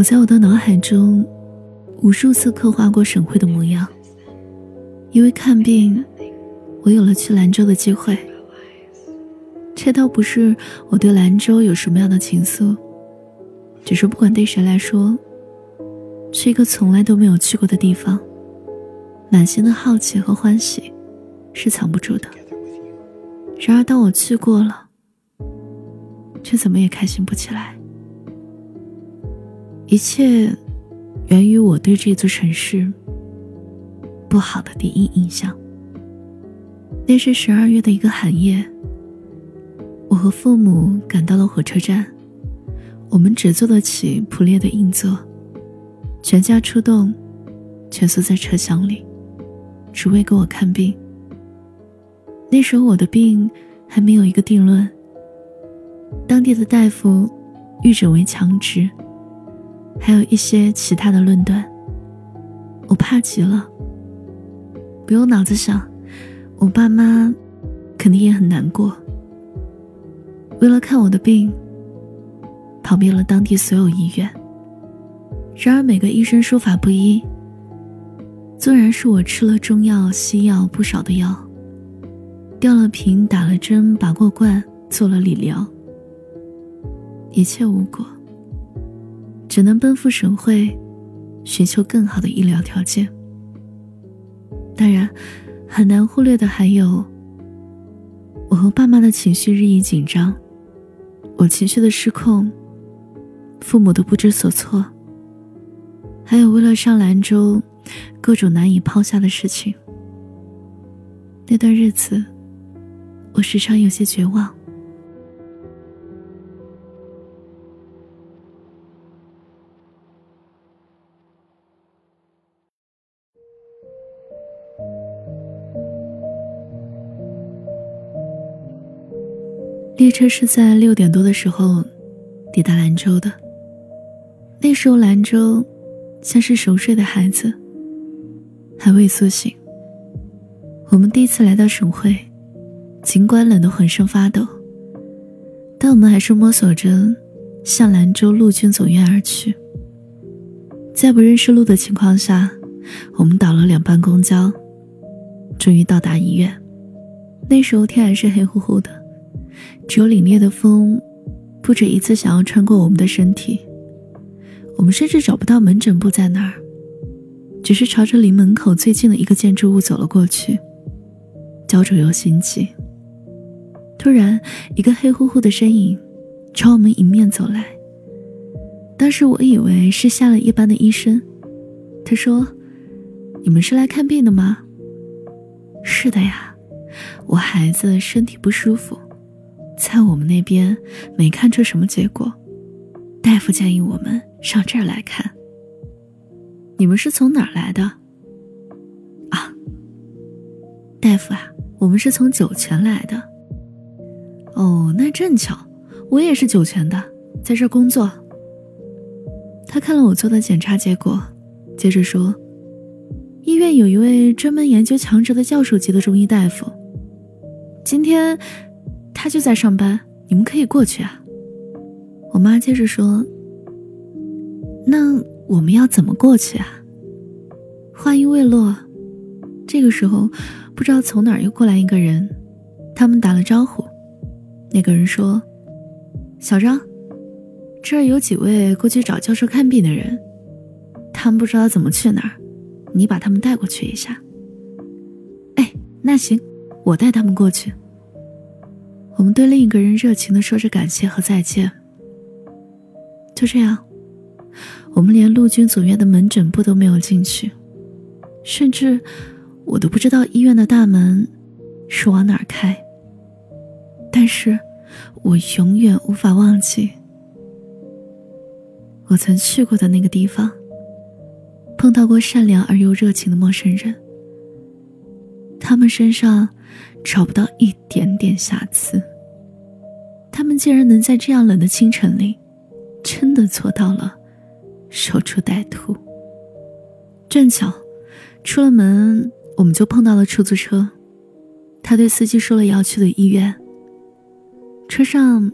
我在我的脑海中无数次刻画过沈慧的模样。因为看病，我有了去兰州的机会。这倒不是我对兰州有什么样的情愫，只是不管对谁来说，去一个从来都没有去过的地方，满心的好奇和欢喜是藏不住的。然而当我去过了，却怎么也开心不起来。一切源于我对这座城市不好的第一印象。那是十二月的一个寒夜，我和父母赶到了火车站，我们只坐得起普列的硬座，全家出动，蜷缩在车厢里，只为给我看病。那时候我的病还没有一个定论，当地的大夫预诊为强直。还有一些其他的论断，我怕极了。不用脑子想，我爸妈肯定也很难过。为了看我的病，跑遍了当地所有医院。然而每个医生说法不一。纵然是我吃了中药、西药不少的药，吊了瓶、打了针、拔过罐、做了理疗，一切无果。只能奔赴省会，寻求更好的医疗条件。当然，很难忽略的还有，我和爸妈的情绪日益紧张，我情绪的失控，父母的不知所措，还有为了上兰州，各种难以抛下的事情。那段日子，我时常有些绝望。列车是在六点多的时候抵达兰州的。那时候兰州像是熟睡的孩子，还未苏醒。我们第一次来到省会，尽管冷得浑身发抖，但我们还是摸索着向兰州陆军总院而去。在不认识路的情况下，我们倒了两班公交，终于到达医院。那时候天还是黑乎乎的。只有凛冽的风，不止一次想要穿过我们的身体。我们甚至找不到门诊部在哪儿，只是朝着离门口最近的一个建筑物走了过去，焦灼又心悸。突然，一个黑乎乎的身影朝我们迎面走来。当时我以为是下了一班的医生，他说：“你们是来看病的吗？”“是的呀，我孩子身体不舒服。”在我们那边没看出什么结果，大夫建议我们上这儿来看。你们是从哪儿来的？啊，大夫啊，我们是从酒泉来的。哦，那正巧，我也是酒泉的，在这儿工作。他看了我做的检查结果，接着说：“医院有一位专门研究强直的教授级的中医大夫，今天。”他就在上班，你们可以过去啊。我妈接着说：“那我们要怎么过去啊？”话音未落，这个时候不知道从哪儿又过来一个人，他们打了招呼。那个人说：“小张，这儿有几位过去找教授看病的人，他们不知道怎么去哪儿，你把他们带过去一下。”哎，那行，我带他们过去。我们对另一个人热情的说着感谢和再见。就这样，我们连陆军总院的门诊部都没有进去，甚至我都不知道医院的大门是往哪儿开。但是，我永远无法忘记我曾去过的那个地方，碰到过善良而又热情的陌生人。他们身上找不到一点点瑕疵。他们竟然能在这样冷的清晨里，真的做到了守株待兔。正巧，出了门我们就碰到了出租车，他对司机说了要去的医院。车上，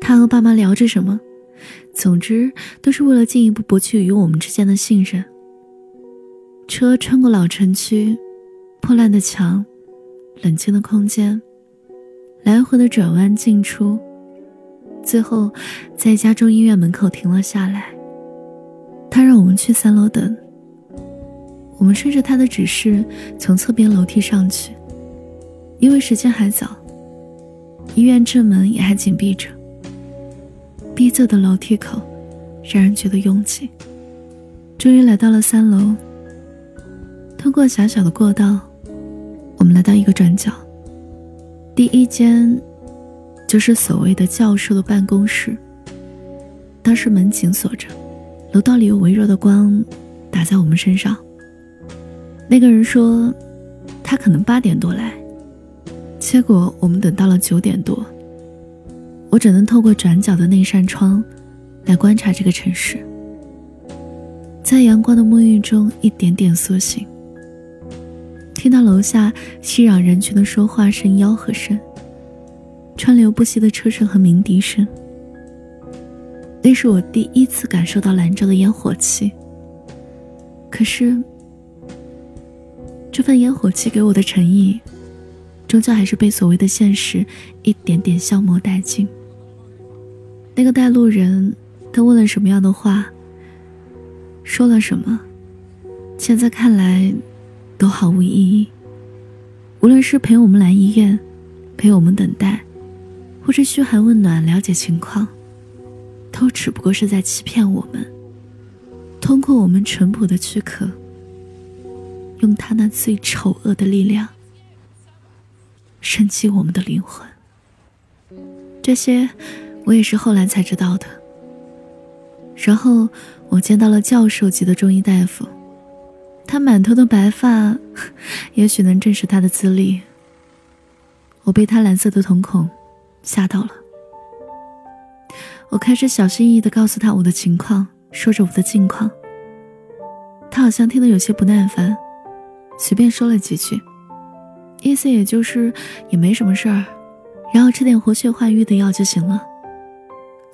他和爸妈聊着什么，总之，都是为了进一步博取与我们之间的信任。车穿过老城区，破烂的墙，冷清的空间，来回的转弯进出，最后在家中医院门口停了下来。他让我们去三楼等。我们顺着他的指示从侧边楼梯上去，因为时间还早，医院正门也还紧闭着。逼仄的楼梯口，让人觉得拥挤。终于来到了三楼。通过狭小的过道，我们来到一个转角。第一间，就是所谓的教授的办公室。当时门紧锁着，楼道里有微弱的光打在我们身上。那个人说，他可能八点多来，结果我们等到了九点多。我只能透过转角的那扇窗，来观察这个城市，在阳光的沐浴中一点点苏醒。听到楼下熙攘人群的说话声、吆喝声，川流不息的车声和鸣笛声。那是我第一次感受到兰州的烟火气。可是，这份烟火气给我的诚意，终究还是被所谓的现实一点点消磨殆尽。那个带路人，他问了什么样的话，说了什么，现在看来，都毫无意义。无论是陪我们来医院，陪我们等待，或是嘘寒问暖了解情况，都只不过是在欺骗我们。通过我们淳朴的躯壳，用他那最丑恶的力量，升级我们的灵魂。这些。我也是后来才知道的。然后我见到了教授级的中医大夫，他满头的白发，也许能证实他的资历。我被他蓝色的瞳孔吓到了。我开始小心翼翼地告诉他我的情况，说着我的近况。他好像听得有些不耐烦，随便说了几句，意思也就是也没什么事儿，然后吃点活血化瘀的药就行了。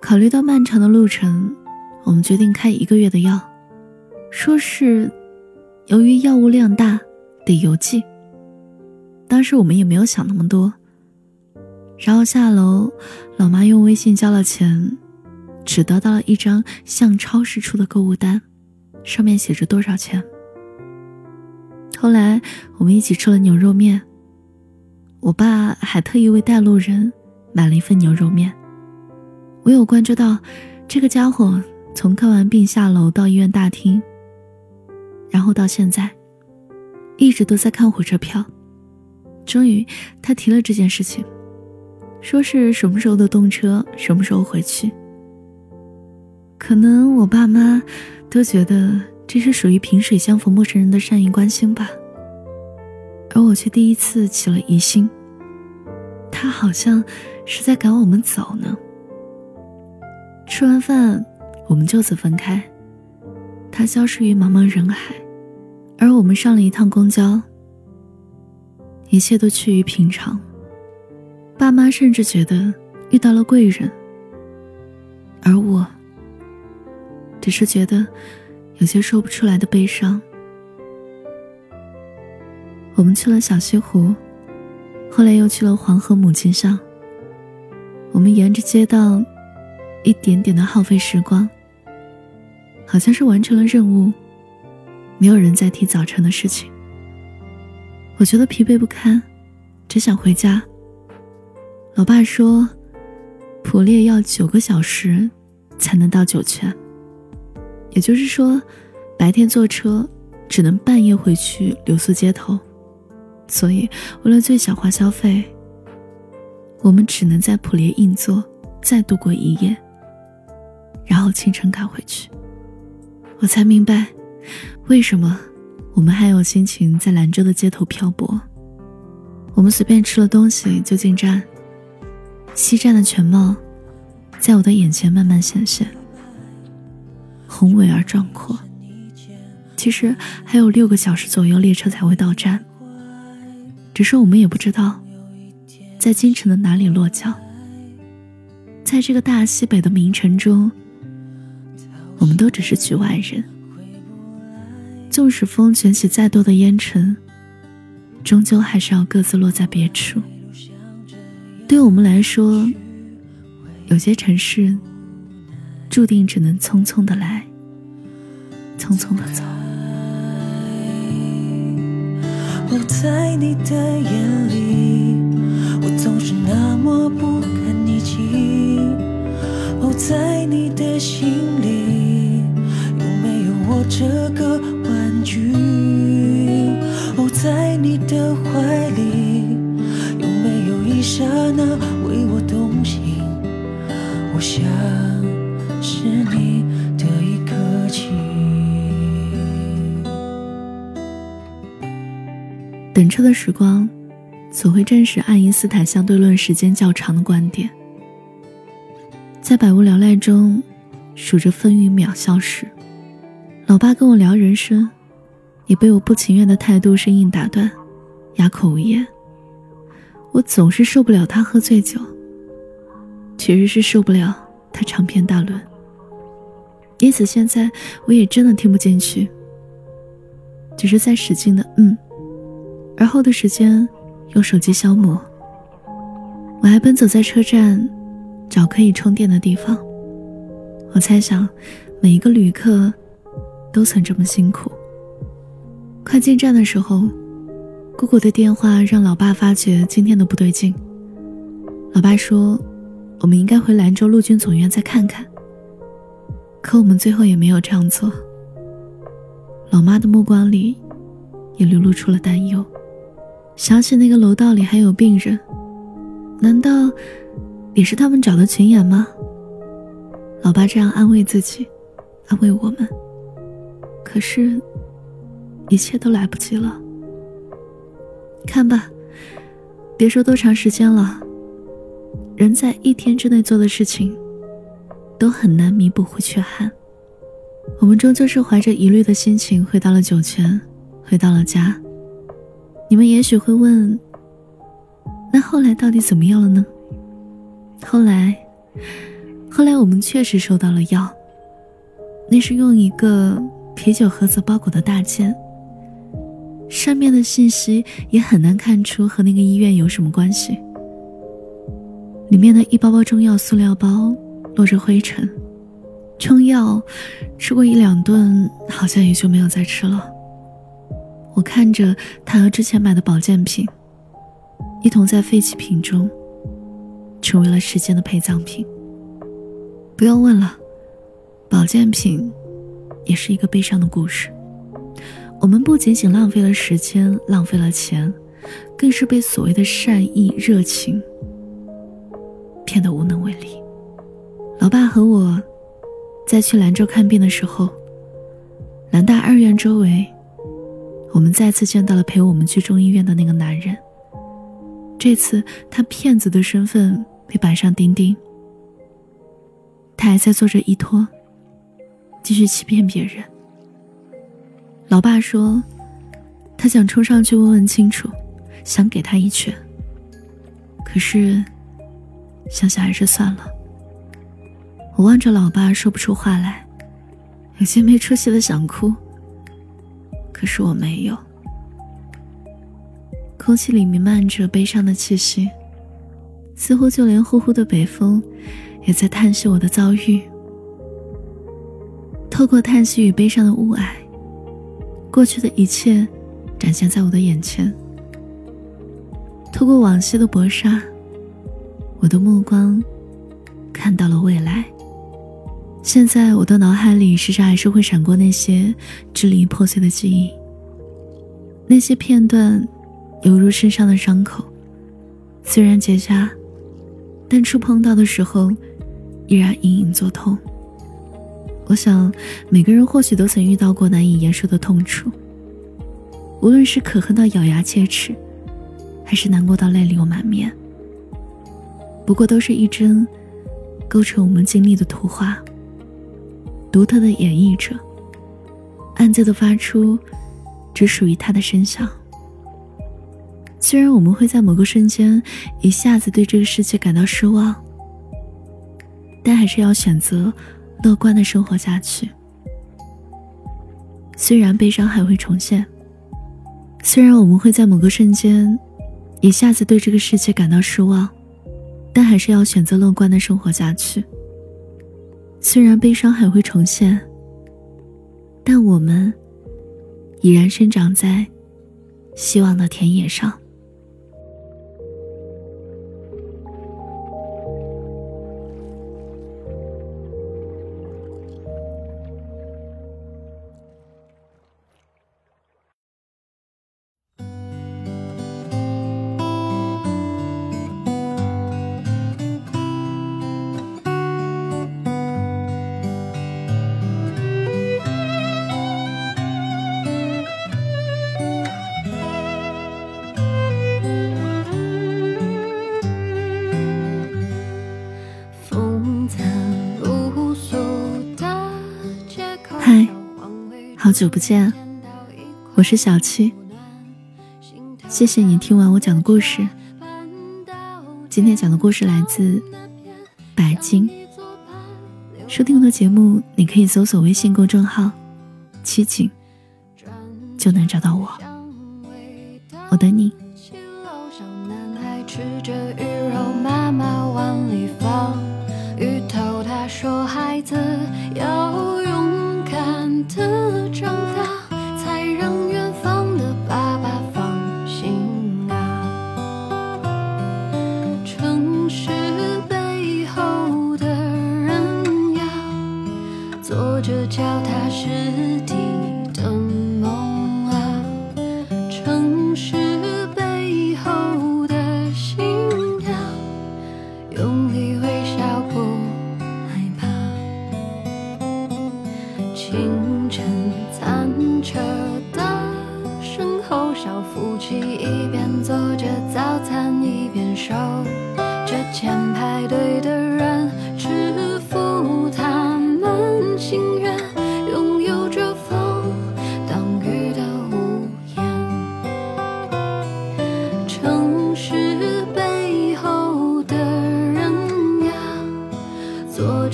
考虑到漫长的路程，我们决定开一个月的药，说是由于药物量大得邮寄。当时我们也没有想那么多。然后下楼，老妈用微信交了钱，只得到了一张像超市出的购物单，上面写着多少钱。后来我们一起吃了牛肉面，我爸还特意为带路人买了一份牛肉面。我有关注到，这个家伙从看完病下楼到医院大厅，后到现在，一直都在看火车票。终于，他提了这件事情，说是什么时候的动车，什么时候回去。可能我爸妈都觉得这是属于萍水相逢陌生人的善意关心吧，而我却第一次起了疑心，他好像是在赶我们走呢。吃完饭，我们就此分开。他消失于茫茫人海，而我们上了一趟公交。一切都趋于平常。爸妈甚至觉得遇到了贵人，而我只是觉得有些说不出来的悲伤。我们去了小西湖，后来又去了黄河母亲像。我们沿着街道。一点点的耗费时光，好像是完成了任务。没有人再提早晨的事情。我觉得疲惫不堪，只想回家。老爸说，普列要九个小时才能到酒泉，也就是说，白天坐车只能半夜回去留宿街头。所以，为了最小化消费，我们只能在普列硬座再度过一夜。然后清晨赶回去，我才明白，为什么我们还有心情在兰州的街头漂泊。我们随便吃了东西就进站，西站的全貌，在我的眼前慢慢显现，宏伟而壮阔。其实还有六个小时左右列车才会到站，只是我们也不知道，在京城的哪里落脚。在这个大西北的名城中。我们都只是局外人。纵使风卷起再多的烟尘，终究还是要各自落在别处。对我们来说，有些城市注定只能匆匆的来，匆匆的走。在你的眼里，我总是那么不堪一击。哦，在你的心里，有没有我这个玩具？哦，在你的怀里，有没有一刹那为我动心？我想是你的一颗情。等车的时光，总会证实爱因斯坦相对论时间较长的观点。在百无聊赖中，数着风雨秒消时，老爸跟我聊人生，也被我不情愿的态度生硬打断，哑口无言。我总是受不了他喝醉酒，其实是受不了他长篇大论。因此现在我也真的听不进去，只是在使劲的嗯。而后的时间，用手机消磨。我还奔走在车站，找可以充电的地方。我猜想，每一个旅客都曾这么辛苦。快进站的时候，姑姑的电话让老爸发觉今天的不对劲。老爸说：“我们应该回兰州陆军总院再看看。”可我们最后也没有这样做。老妈的目光里，也流露出了担忧。想起那个楼道里还有病人，难道也是他们找的群演吗？老爸这样安慰自己，安慰我们。可是，一切都来不及了。看吧，别说多长时间了，人在一天之内做的事情，都很难弥补回缺憾。我们终究是怀着疑虑的心情回到了酒泉，回到了家。你们也许会问，那后来到底怎么样了呢？后来，后来我们确实收到了药，那是用一个啤酒盒子包裹的大件，上面的信息也很难看出和那个医院有什么关系。里面的一包包中药塑料包落着灰尘，中药吃过一两顿，好像也就没有再吃了。我看着他和之前买的保健品，一同在废弃品中，成为了时间的陪葬品。不用问了，保健品也是一个悲伤的故事。我们不仅仅浪费了时间，浪费了钱，更是被所谓的善意、热情骗得无能为力。老爸和我在去兰州看病的时候，兰大二院周围。我们再次见到了陪我们去中医院的那个男人。这次他骗子的身份被板上钉钉。他还在做着依托，继续欺骗别人。老爸说，他想冲上去问问清楚，想给他一拳。可是，想想还是算了。我望着老爸，说不出话来，有些没出息的想哭。可是我没有。空气里弥漫着悲伤的气息，似乎就连呼呼的北风，也在叹息我的遭遇。透过叹息与悲伤的雾霭，过去的一切展现在我的眼前。透过往昔的薄纱，我的目光看到了未来。现在我的脑海里时常还是会闪过那些支离破碎的记忆，那些片段犹如身上的伤口，虽然结痂，但触碰到的时候依然隐隐作痛。我想每个人或许都曾遇到过难以言说的痛楚，无论是可恨到咬牙切齿，还是难过到泪流满面，不过都是一帧构成我们经历的图画。独特的演绎着，暗自的发出只属于他的声响。虽然我们会在某个瞬间一下子对这个世界感到失望，但还是要选择乐观的生活下去。虽然悲伤还会重现，虽然我们会在某个瞬间一下子对这个世界感到失望，但还是要选择乐观的生活下去。虽然悲伤还会重现，但我们已然生长在希望的田野上。久不见，我是小七。谢谢你听完我讲的故事。今天讲的故事来自白鲸。收听我的节目，你可以搜索微信公众号“七景”，就能找到我。我等你。的是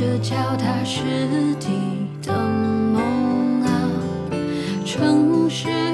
这脚踏实地的梦啊城市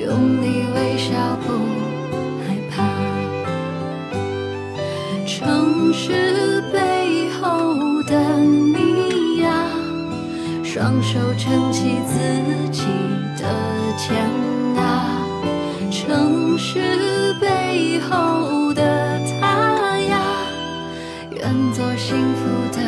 用力微笑不害怕。城市背后的你呀，双手撑起自己的天啊，城市背后的他呀，愿。做幸福的